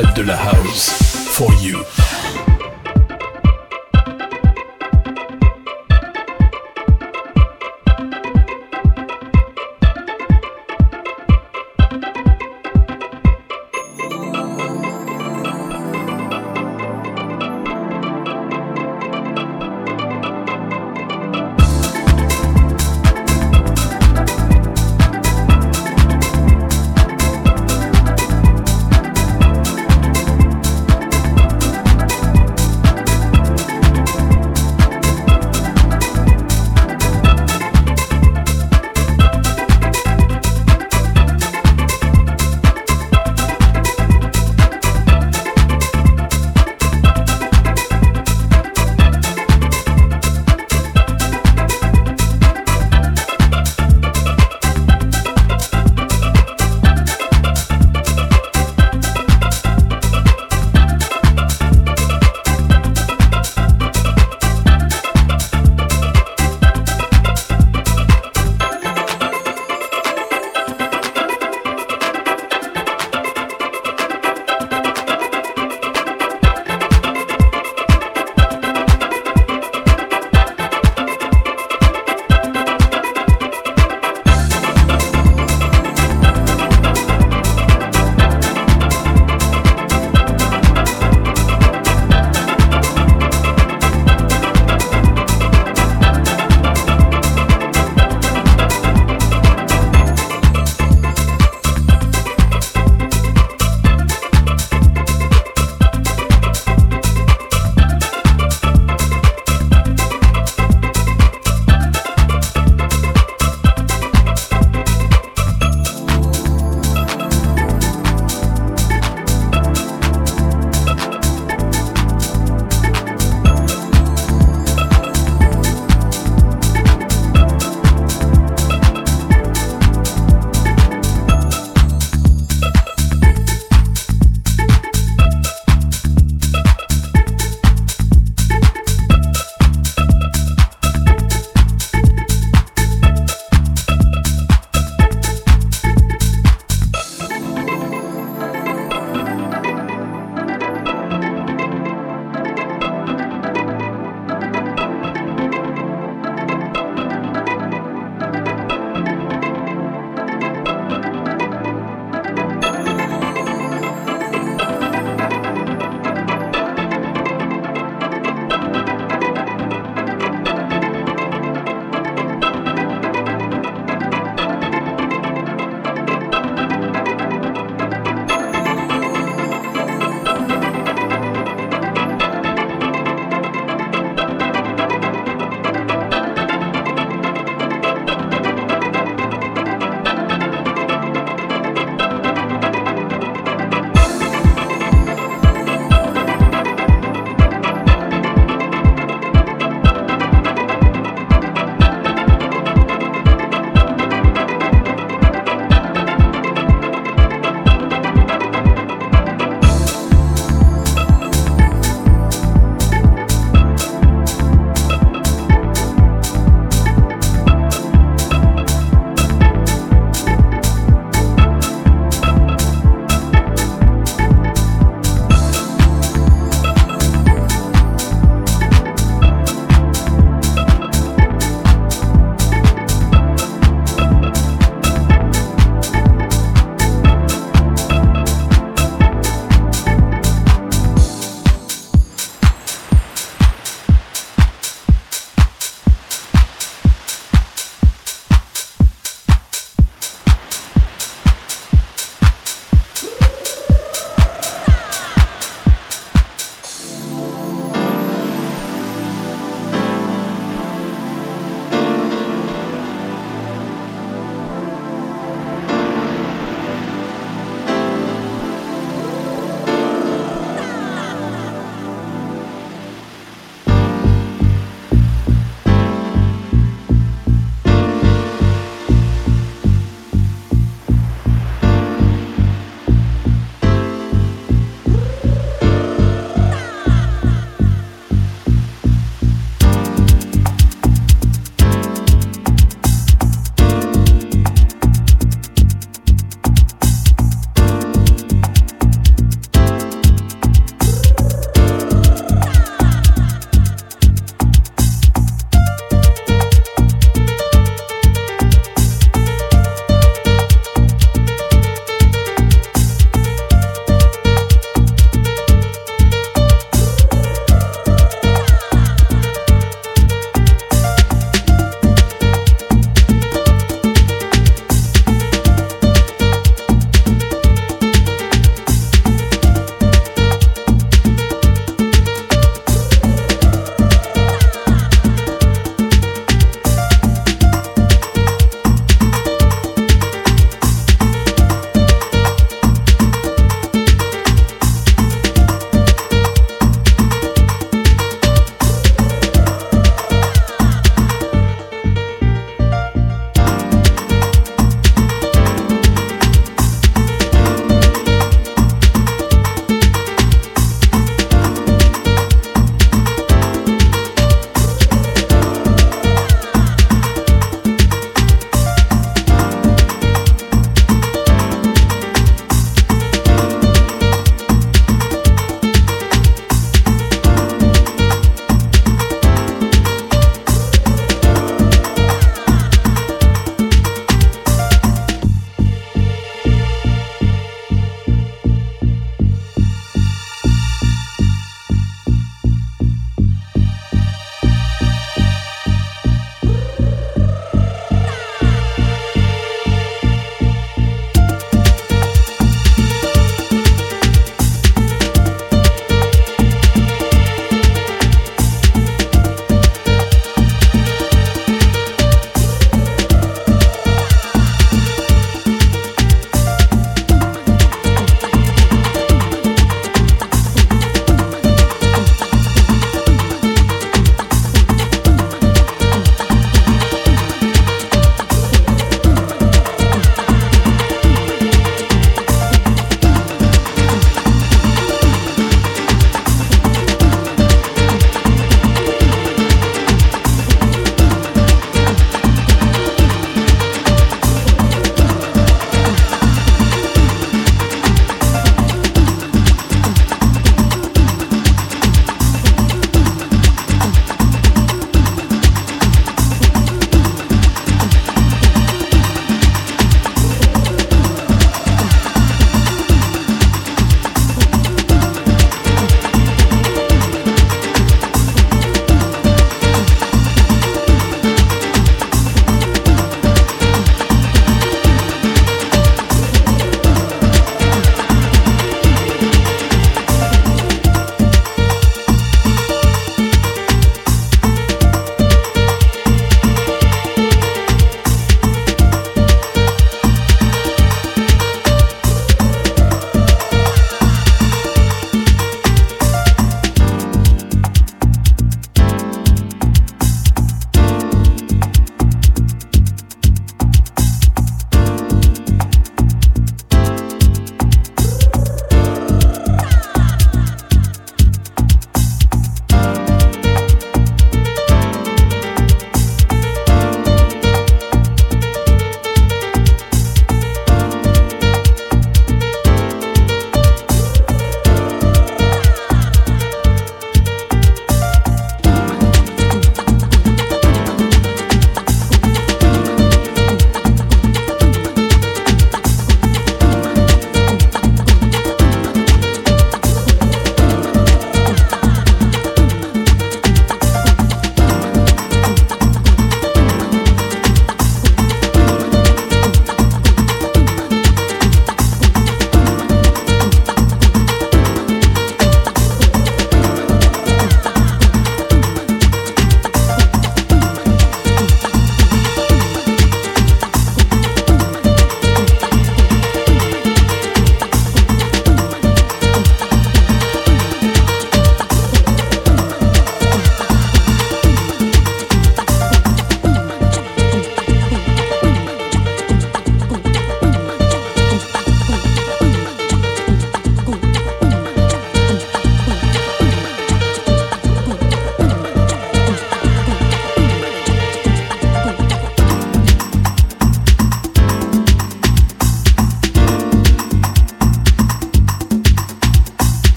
Fred de la House. For you.